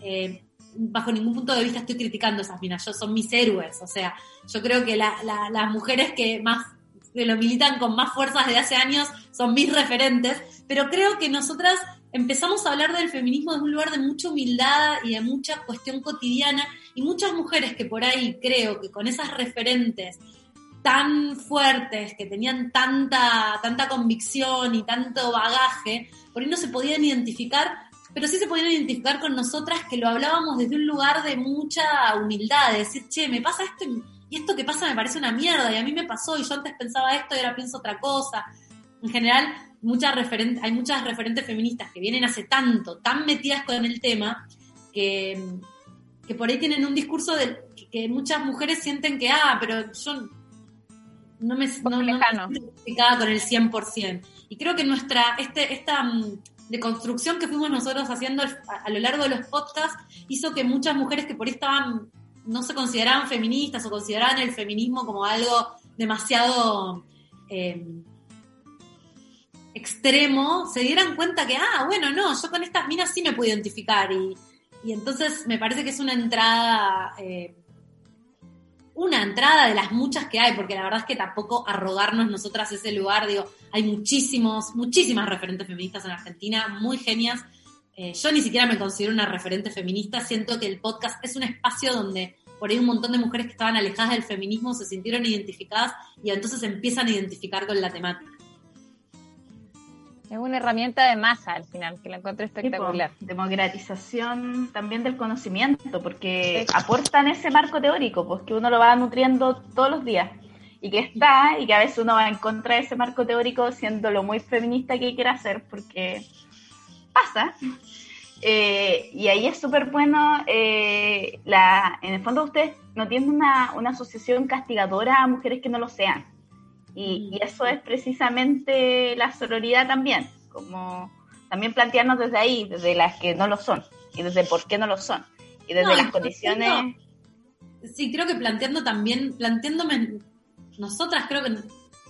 Eh, bajo ningún punto de vista estoy criticando esas minas, yo son mis héroes. O sea, yo creo que las mujeres que más que lo militan con más fuerzas desde hace años son mis referentes, pero creo que nosotras empezamos a hablar del feminismo desde un lugar de mucha humildad y de mucha cuestión cotidiana y muchas mujeres que por ahí creo que con esas referentes tan fuertes, que tenían tanta, tanta convicción y tanto bagaje, por ahí no se podían identificar, pero sí se podían identificar con nosotras que lo hablábamos desde un lugar de mucha humildad, de decir, che, me pasa esto y esto que pasa me parece una mierda y a mí me pasó y yo antes pensaba esto y ahora pienso otra cosa. En general, muchas referentes, hay muchas referentes feministas que vienen hace tanto, tan metidas con el tema, que, que por ahí tienen un discurso de que, muchas mujeres sienten que, ah, pero yo no me, no, no me identificada con el 100%. Y creo que nuestra, este, esta mm, deconstrucción que fuimos nosotros haciendo a, lo largo de los podcasts hizo que muchas mujeres que por ahí estaban, no se consideraban feministas o consideraban el feminismo como algo demasiado eh, extremo se dieran cuenta que, ah, bueno, no, yo con estas minas sí me puedo identificar. Y, y entonces me parece que es una entrada, eh, una entrada de las muchas que hay, porque la verdad es que tampoco arrogarnos nosotras ese lugar, digo, hay muchísimos, muchísimas referentes feministas en Argentina, muy genias. Eh, yo ni siquiera me considero una referente feminista, siento que el podcast es un espacio donde por ahí un montón de mujeres que estaban alejadas del feminismo se sintieron identificadas y entonces empiezan a identificar con la temática. Es una herramienta de masa al final, que la encuentro espectacular. democratización también del conocimiento, porque aportan ese marco teórico, pues que uno lo va nutriendo todos los días. Y que está, y que a veces uno va en contra de ese marco teórico siendo lo muy feminista que quiere hacer, porque pasa. Eh, y ahí es súper bueno, eh, la, en el fondo ustedes no tienen una, una asociación castigadora a mujeres que no lo sean y, eso es precisamente la sororidad también, como también plantearnos desde ahí, desde las que no lo son, y desde por qué no lo son, y desde las condiciones... Sí, creo que planteando también, planteándome, nosotras creo que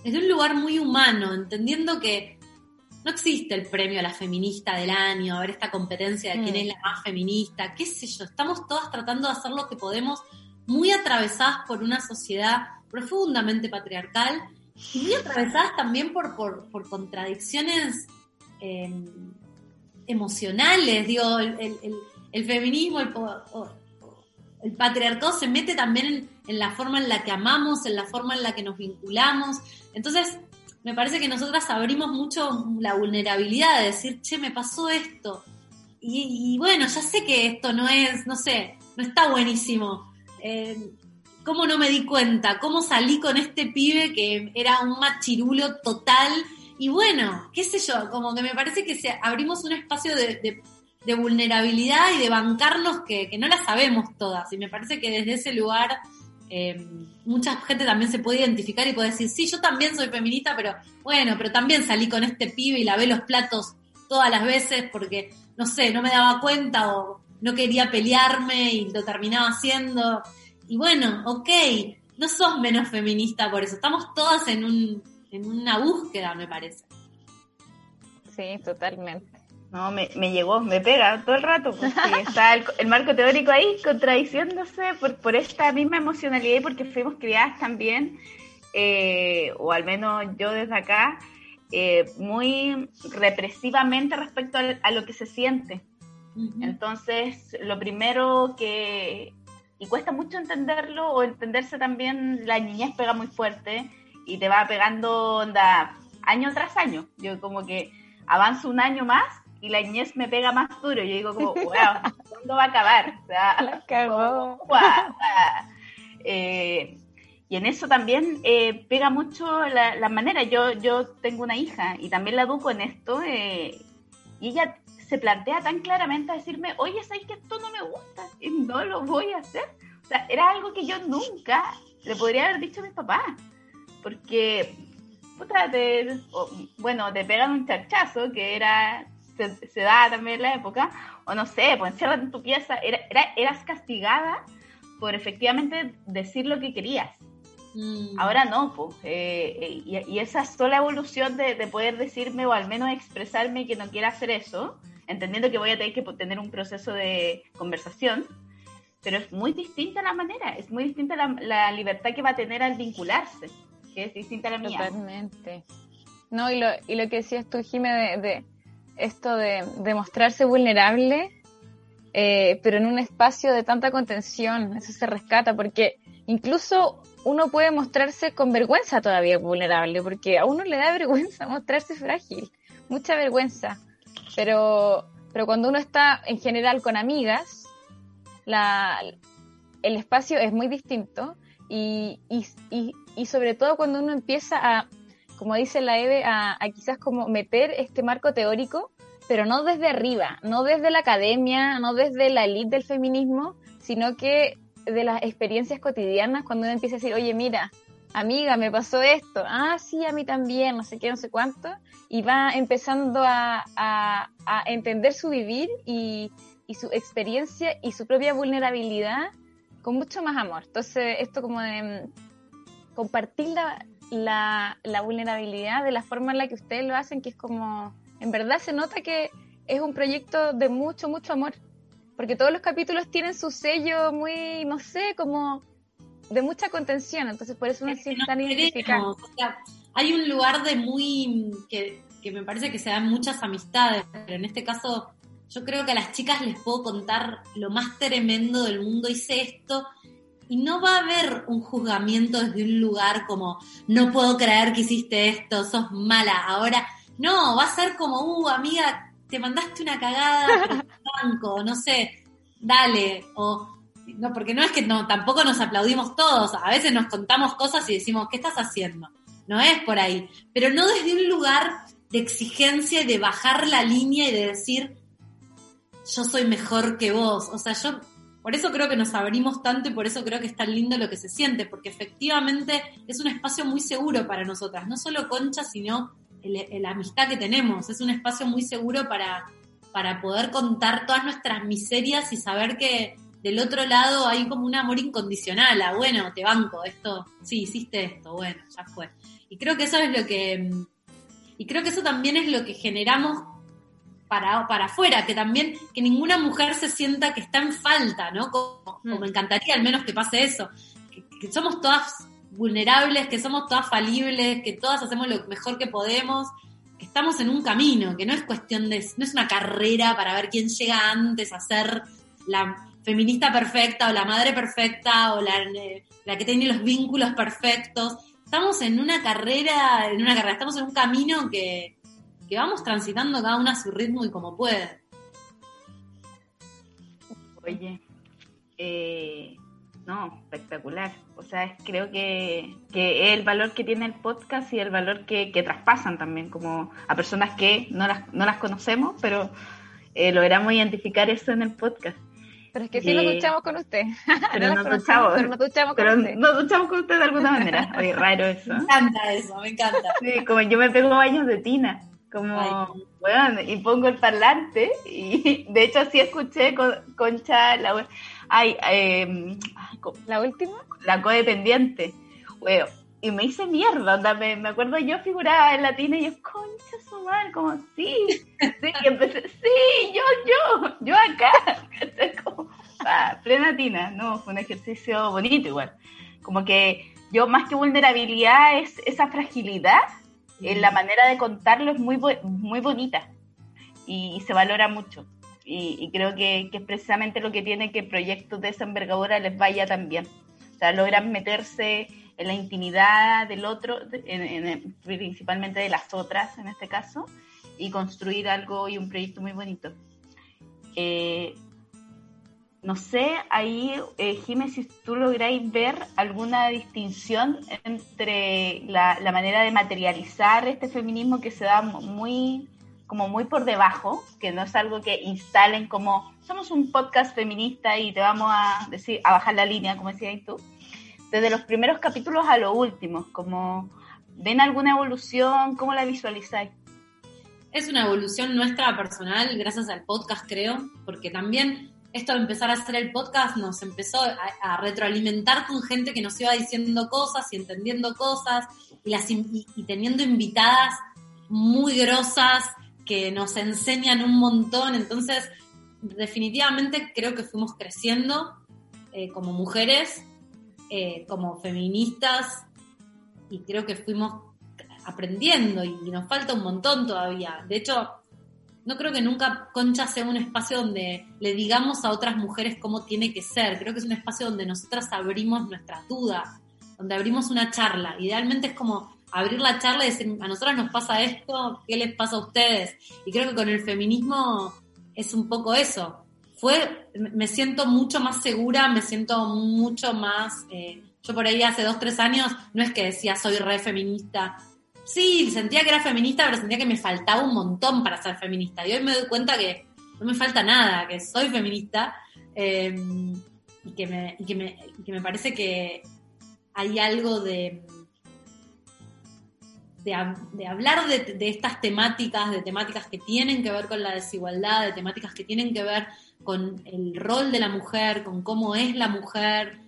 desde un lugar muy humano, entendiendo que no existe el premio a la feminista del año, a ver esta competencia de quién mm. es la más feminista, qué sé yo, estamos todas tratando de hacer lo que podemos, muy atravesadas por una sociedad profundamente patriarcal y muy atravesadas también por, por, contradicciones em, emocionales, digo, el, feminismo, el, el, patriarcado se mete también en, la forma en la que amamos, en la forma en la que nos vinculamos. Entonces, me parece que nosotras abrimos mucho la vulnerabilidad de decir, che, me pasó esto. Y, bueno, ya sé que esto no es, no sé, no está buenísimo. Eh, ¿Cómo no me di cuenta? ¿Cómo salí con este pibe que era un machirulo total? Y bueno, qué sé yo, como que me parece que se, abrimos un espacio de, vulnerabilidad y de bancarnos que, no la sabemos todas. Y me parece que desde ese lugar eh, mucha gente también se puede identificar y puede decir, sí, yo también soy feminista, pero bueno, pero también salí con este pibe y lavé los platos todas las veces porque, no sé, no me daba cuenta o no quería pelearme y lo terminaba haciendo. Y bueno, ok, no sos menos feminista por eso. Estamos todas en, un, en una búsqueda, me parece. Sí, totalmente. No, me, me llegó, me pega todo el rato, porque (laughs) está el, marco teórico ahí contradiciéndose por, por esta misma emocionalidad y porque fuimos criadas también, eh, o al menos yo desde acá, eh, muy represivamente respecto a, lo que se siente. Entonces, lo primero que y cuesta mucho entenderlo o entenderse también, la niñez pega muy fuerte y te va pegando onda año tras año. Yo como que avanzo un año más y la niñez me pega más duro. Yo digo como, (laughs) wow, ¿cuándo va a acabar? (laughs) O sea, eh, y en eso también eh, pega mucho la, manera. Yo, yo tengo una hija y también la educo en esto eh, y ella se plantea tan claramente a decirme, oye, ¿sabes que esto no me gusta? Y no lo voy a hacer. O sea, era algo que yo nunca le podría haber dicho a mis papás. Porque, puta, te, bueno, te pegan un charchazo, que era, se, da también en la época, o no sé, pues encierran en tu pieza, era, eras castigada por efectivamente decir lo que querías. Mm. Ahora no, pues. y, y, esa sola evolución de, de, poder decirme o al menos expresarme que no quiera hacer eso, entendiendo que voy a tener que tener un proceso de conversación, pero es muy distinta la manera, es muy distinta la, libertad que va a tener al vincularse, que es distinta a la mía. Totalmente. No, y lo, y lo que decías tú, Jime, de, de esto de, de, mostrarse vulnerable, eh, pero en un espacio de tanta contención, eso se rescata, porque incluso uno puede mostrarse con vergüenza todavía vulnerable, porque a uno le da vergüenza (laughs) mostrarse frágil, mucha vergüenza. Pero, pero cuando uno está en general con amigas, la, el espacio es muy distinto y, y, y, sobre todo cuando uno empieza a, como dice la Eve, a, a quizás como meter este marco teórico, pero no desde arriba, no desde la academia, no desde la elite del feminismo, sino que de las experiencias cotidianas cuando uno empieza a decir, oye, mira, amiga, me pasó esto, ah, sí, a mí también, no sé qué, no sé cuánto, y va empezando a, a, a entender su vivir y, y, su experiencia y su propia vulnerabilidad con mucho más amor. Entonces, esto como de mm, compartir la, la, la vulnerabilidad de la forma en la que ustedes lo hacen, que es como, en verdad se nota que es un proyecto de mucho, mucho amor porque todos los capítulos tienen su sello muy, no sé, como de mucha contención, entonces por eso se siente tan hay un lugar de muy, que, que me parece que se dan muchas amistades, pero en este caso yo creo que a las chicas les puedo contar lo más tremendo del mundo, hice esto, y no va a haber un juzgamiento desde un lugar como, no puedo creer que hiciste esto, sos mala, ahora, no, va a ser como, uh, amiga, te mandaste una cagada por (laughs) banco, no sé, dale, o no, porque no es que no, tampoco nos aplaudimos todos, a veces nos contamos cosas y decimos, ¿qué estás haciendo? No es por ahí, pero no desde un lugar de exigencia y de bajar la línea y de decir, yo soy mejor que vos. O sea, yo por eso creo que nos abrimos tanto y por eso creo que es tan lindo lo que se siente, porque efectivamente es un espacio muy seguro para nosotras, no solo Concha, sino la amistad que tenemos. Es un espacio muy seguro para, para poder contar todas nuestras miserias y saber que del otro lado hay como un amor incondicional. Ah, bueno, te banco, esto, sí, hiciste esto, bueno, ya fue. Y creo que eso es lo que, y creo que eso también es lo que generamos para, para afuera, que también, que ninguna mujer se sienta que está en falta, ¿no? Como, mm. me encantaría al menos que pase eso, que somos todas vulnerables, que somos todas falibles, que todas hacemos lo mejor que podemos, que estamos en un camino, que no es cuestión de, no es una carrera para ver quién llega antes a ser la feminista perfecta o la madre perfecta o la, la que tiene los vínculos perfectos. Estamos en una carrera, en una carrera, estamos en un camino que, que vamos transitando cada una a su ritmo y como puede. Oye, eh, no, espectacular. O sea, creo que, que, el valor que tiene el podcast y el valor que, que traspasan también como a personas que no las, no las conocemos, pero eh, logramos identificar eso en el podcast. Pero es que sí nos duchamos con usted. (laughs) Pero no nos duchamos. Pero nos duchamos con usted. Nos duchamos con usted de alguna manera. (laughs) Oye, raro eso. Me encanta eso, me encanta. Sí, como yo me pego baños de tina. Como, bueno, y pongo el parlante. Y (laughs) de hecho, sí escuché con, Concha la Ay, eh, ¿La última? La codependiente. Bueno, y me hice mierda, onda, me, me, acuerdo yo figuraba en latina y yo, concha su madre, como, sí, sí, y empecé, sí, yo, yo, yo acá, como, ah, plena tina, no, fue un ejercicio bonito igual, como que yo más que vulnerabilidad es esa fragilidad, en la manera de contarlo es muy, muy bonita y, y se valora mucho. Y, creo que, es precisamente lo que tiene que proyectos de esa envergadura les vaya también. O sea, logran meterse en la intimidad del otro, en, principalmente de las otras en este caso, y construir algo y un proyecto muy bonito. Eh, no sé, ahí, eh, si tú lográis ver alguna distinción entre la, la, manera de materializar este feminismo que se da muy como muy por debajo, que no es algo que instalen como somos un podcast feminista y te vamos a decir a bajar la línea, como decías tú. Desde los primeros capítulos a los últimos, como ven alguna evolución, ¿cómo la visualizáis? Es una evolución nuestra personal, gracias al podcast, creo, porque también esto de empezar a hacer el podcast nos empezó a, retroalimentar con gente que nos iba diciendo cosas y entendiendo cosas y, teniendo invitadas muy grosas que nos enseñan un montón. Entonces, definitivamente creo que fuimos creciendo eh, como mujeres, eh, como feministas, y creo que fuimos aprendiendo y, nos falta un montón todavía. De hecho, no creo que nunca Concha sea un espacio donde le digamos a otras mujeres cómo tiene que ser. Creo que es un espacio donde nosotras abrimos nuestras dudas, donde abrimos una charla. Idealmente es como abrir la charla y decir, a nosotras nos pasa esto, ¿qué les pasa a ustedes? Y creo que con el feminismo es un poco eso. Fue, me siento mucho más segura, me siento mucho más, eh, yo por ahí hace dos, tres años, no es que decía soy re feminista. Sí, sentía que era feminista, pero sentía que me faltaba un montón para ser feminista. Y hoy me doy cuenta que no me falta nada, que soy feminista eh, y, que me, que me, que me parece que hay algo de de, hablar de, estas temáticas, de temáticas que tienen que ver con la desigualdad, de temáticas que tienen que ver con el rol de la mujer, con cómo es la mujer,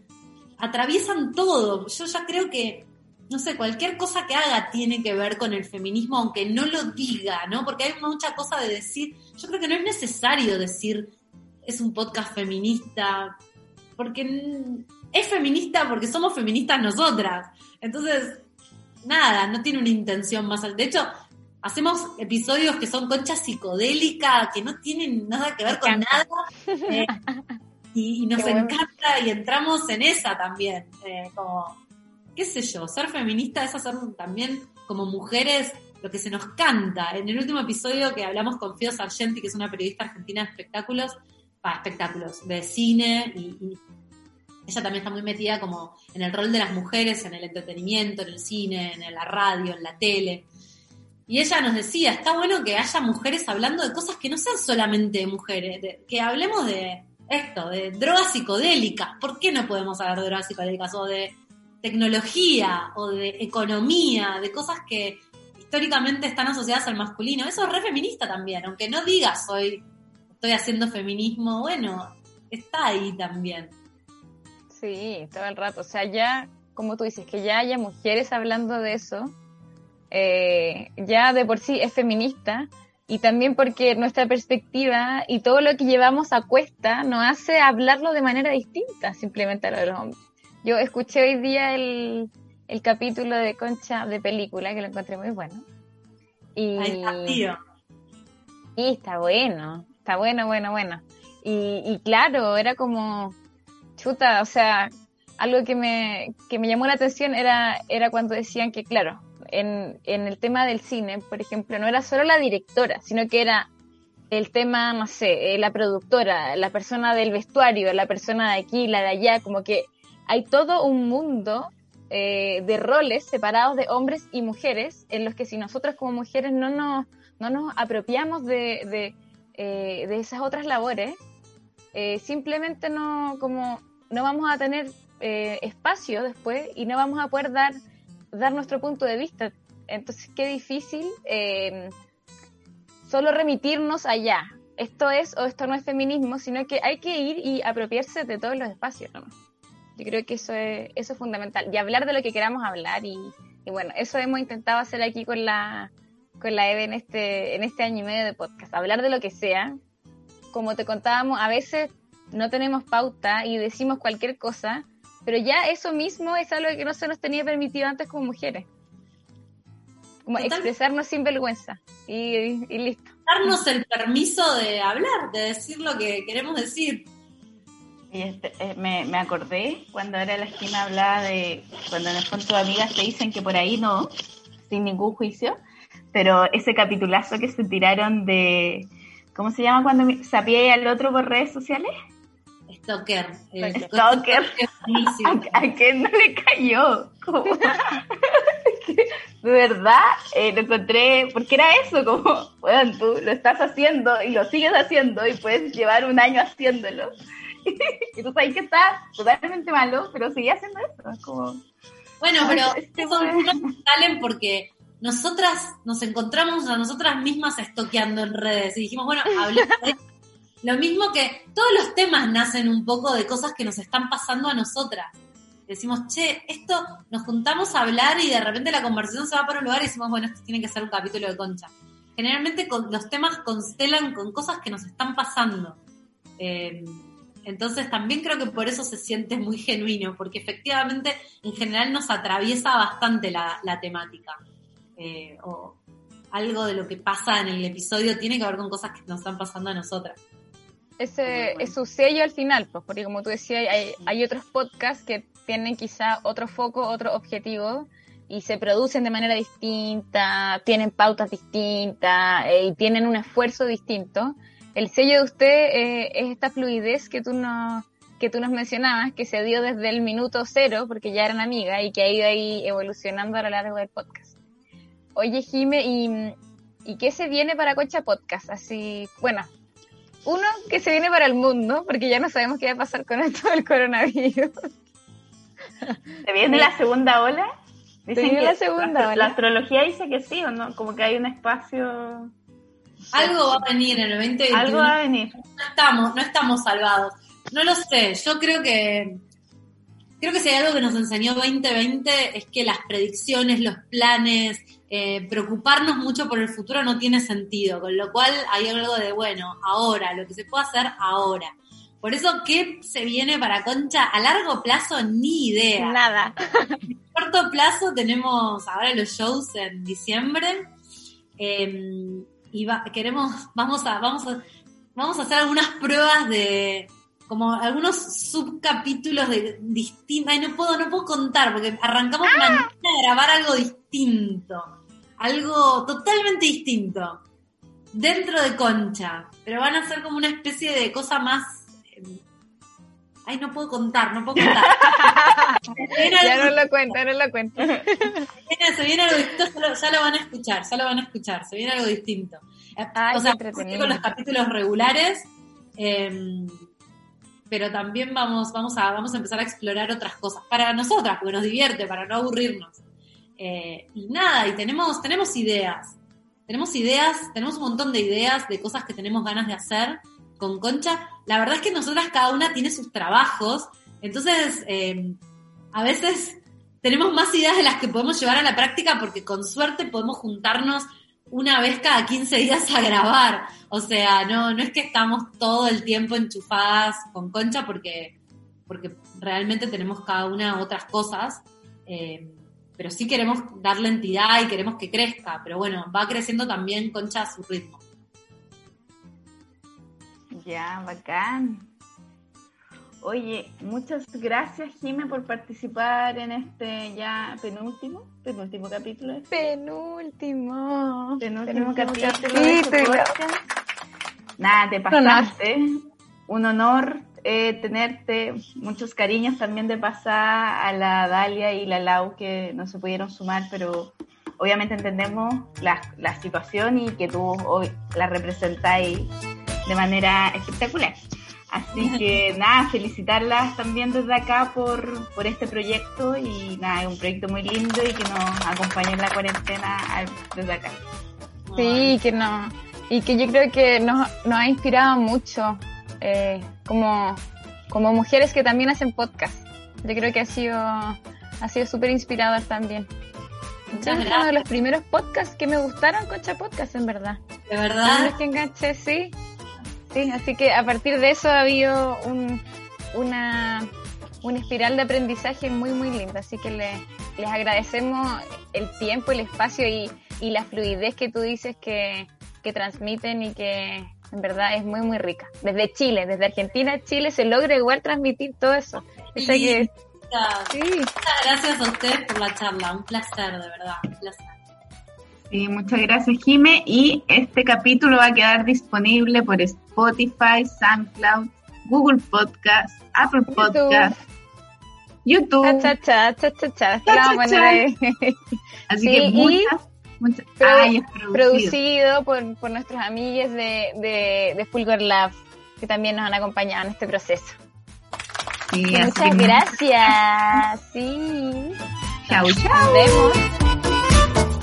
atraviesan todo. Yo ya creo que, no sé, cualquier cosa que haga tiene que ver con el feminismo, aunque no lo diga, ¿no? Porque hay mucha cosa de decir, yo creo que no es necesario decir es un podcast feminista, porque es feminista porque somos feministas nosotras. Entonces, nada, no tiene una intención más. De hecho, hacemos episodios que son concha psicodélica, que no tienen nada que ver con nada. Eh, (laughs) y, nos encanta y entramos en esa también. Eh, como, qué sé yo, ser feminista es hacer también como mujeres lo que se nos canta. En el último episodio que hablamos con Fio Sargenti, que es una periodista argentina de espectáculos, para espectáculos, de cine y ella también está muy metida como en el rol de las mujeres, en el entretenimiento, en el cine, en la radio, en la tele. Y ella nos decía, está bueno que haya mujeres hablando de cosas que no sean solamente mujeres, que hablemos de esto, de drogas psicodélicas. ¿Por qué no podemos hablar de drogas psicodélicas? O de tecnología, o de economía, de cosas que históricamente están asociadas al masculino. Eso es re feminista también, aunque no digas hoy estoy haciendo feminismo, bueno, está ahí también. Sí, todo el rato. O sea, ya, como tú dices, que ya haya mujeres hablando de eso, eh, ya de por sí es feminista y también porque nuestra perspectiva y todo lo que llevamos a cuesta nos hace hablarlo de manera distinta simplemente a los hombres. Yo escuché hoy día el, el capítulo de Concha de película que lo encontré muy bueno. Y, está. Y está bueno, está bueno, bueno, bueno. Y, y claro, era como chuta, o sea, algo que me, que me llamó la atención era, era cuando decían que, claro, en, el tema del cine, por ejemplo, no era solo la directora, sino que era el tema, no sé, eh, la productora, la persona del vestuario, la persona de aquí, la de allá, como que hay todo un mundo eh, de roles separados de hombres y mujeres, en los que si nosotros como mujeres no nos, no nos apropiamos de, de, eh, de esas otras labores, simplemente no, como, no vamos a tener espacio después y no vamos a poder dar, dar nuestro punto de vista. Entonces, qué difícil eh, solo remitirnos allá. Esto es o esto no es feminismo, sino que hay que ir y apropiarse de todos los espacios. Yo creo que eso es, eso es fundamental. Y hablar de lo que queramos hablar. Y, y bueno, eso hemos intentado hacer aquí con la, con la EVE en este, en este año y medio de podcast. Hablar de lo que sea, como te contábamos, a veces no tenemos pauta y decimos cualquier cosa, pero ya eso mismo es algo que no se nos tenía permitido antes como mujeres. Como expresarnos sin vergüenza y, listo. Darnos el permiso de hablar, de decir lo que queremos decir. Este, eh, me, me, acordé cuando era la esquina hablaba de cuando en el fondo tus amigas te dicen que por ahí no, sin ningún juicio, pero ese capitulazo que se tiraron de ¿Cómo se llama cuando sapié al otro por redes sociales? Stalker. Stalker. ¿A, quién no le cayó? (laughs) de verdad, eh, lo encontré, porque era eso, como, bueno, tú lo estás haciendo y lo sigues haciendo y puedes llevar un año haciéndolo. (laughs) y tú sabes que está totalmente malo, pero sigue haciendo eso. Es como, Bueno, pero son bueno. cosas que salen porque nosotras nos encontramos a nosotras mismas estoqueando en redes y dijimos, bueno, hablemos de esto. Lo mismo que todos los temas nacen un poco de cosas que nos están pasando a nosotras. Decimos, che, esto nos juntamos a hablar y de repente la conversación se va para un lugar y decimos, bueno, esto tiene que ser un capítulo de concha. Generalmente los temas constelan con cosas que nos están pasando. Eh, entonces también creo que por eso se siente muy genuino, porque efectivamente en general nos atraviesa bastante la, la temática. Eh, o algo de lo que pasa en el episodio tiene que ver con cosas que nos están pasando a nosotras. Ese es su sello al final, pues, porque como tú decías, hay, hay otros podcasts que tienen quizá otro foco, otro objetivo, y se producen de manera distinta, tienen pautas distintas, eh, y tienen un esfuerzo distinto. El sello de usted eh, es esta fluidez que tú nos que tú nos mencionabas, que se dio desde el minuto cero, porque ya eran amigas, y que ha ido ahí evolucionando a lo largo del podcast. Oye, Jime, ¿y, ¿y qué se viene para Concha Podcast? Así, bueno, uno que se viene para el mundo, porque ya no sabemos qué va a pasar con esto del coronavirus. ¿Se viene la segunda ola? viene la segunda la, ola. la astrología dice que sí, ¿o no? Como que hay un espacio... Algo va a venir en el 2021. Algo va a venir. no estamos, no estamos salvados. No lo sé, yo creo que creo que si hay algo que nos enseñó 2020 es que las predicciones, los planes, eh, preocuparnos mucho por el futuro no tiene sentido, con lo cual hay algo de, bueno, ahora, lo que se puede hacer ahora. Por eso, ¿qué se viene para Concha? A largo plazo, ni idea. Nada. corto plazo tenemos ahora los shows en diciembre eh, y va- queremos vamos a vamos a vamos a hacer algunas pruebas de como algunos subcapítulos de distintos no puedo no puedo contar porque arrancamos mañana a grabar algo distinto algo totalmente distinto dentro de Concha pero van a ser como una especie de cosa más eh, ay no puedo contar no puedo contar (laughs) Ya algo- no lo cuento, no lo cuento. Se viene algo distinto, ya lo, van a escuchar, ya lo van a escuchar, se viene algo distinto. Ay, o sea, con los capítulos regulares, eh, pero también vamos, vamos, a, vamos a empezar a explorar otras cosas para nosotras, porque nos divierte, para no aburrirnos. Eh, y nada, y tenemos, tenemos ideas, tenemos ideas, tenemos un montón de ideas de cosas que tenemos ganas de hacer con Concha. La verdad es que nosotras cada una tiene sus trabajos, entonces eh, a veces tenemos más ideas de las que podemos llevar a la práctica porque con suerte podemos juntarnos una vez cada 15 días a grabar. O sea, no, no es que estamos todo el tiempo enchufadas con Concha porque, porque realmente tenemos cada una otras cosas. eh, pero sí queremos darle entidad y queremos que crezca. Pero bueno, va creciendo también Concha a su ritmo. Ya, bacán. Oye, muchas gracias, Jime, por participar en este ya penúltimo, penúltimo capítulo. Penúltimo. Penúltimo capítulo. de capítulo. este. Nada, te pasaste. Un honor eh, tenerte. Muchos cariños también de pasar a la Dalia y la Lau que no se pudieron sumar, pero obviamente entendemos la, la situación y que tú hoy la representáis de manera espectacular. Así (laughs) que nada, felicitarlas también desde acá por, por este proyecto y nada, es un proyecto muy lindo y que nos acompaña en la cuarentena desde acá. Sí, que no. Y que yo creo que nos, nos ha inspirado mucho eh, como, como mujeres que también hacen podcast. Yo creo que ha sido ha sido súper inspirador también. Muchas Es uno de los primeros podcasts que me gustaron, Concha Podcast, en verdad. De verdad, que enganché, sí. Sí, así que a partir de eso ha habido un, una, una espiral de aprendizaje muy, muy linda. Así que le- les agradecemos el tiempo, el espacio y, y la fluidez que tú dices que, que transmiten y que en verdad es muy, muy rica. Desde Chile, desde Argentina a Chile se logra igual transmitir todo eso. Que, muchas sí, gracias a ustedes por la charla. Un placer, de verdad. Un placer. Sí, muchas gracias, Jime. Y este capítulo va a quedar disponible por Spotify, SoundCloud, Google Podcast, Apple YouTube. Podcast, YouTube. Cha, cha, cha, cha, cha. Cha. Así Sí, que y Ay, es producido. producido por, por nuestros amigos de, de, de Fulgor Lab, que también nos han acompañado en este proceso. Sí, muchas gracias. Sí. Chau, chau. Nos vemos.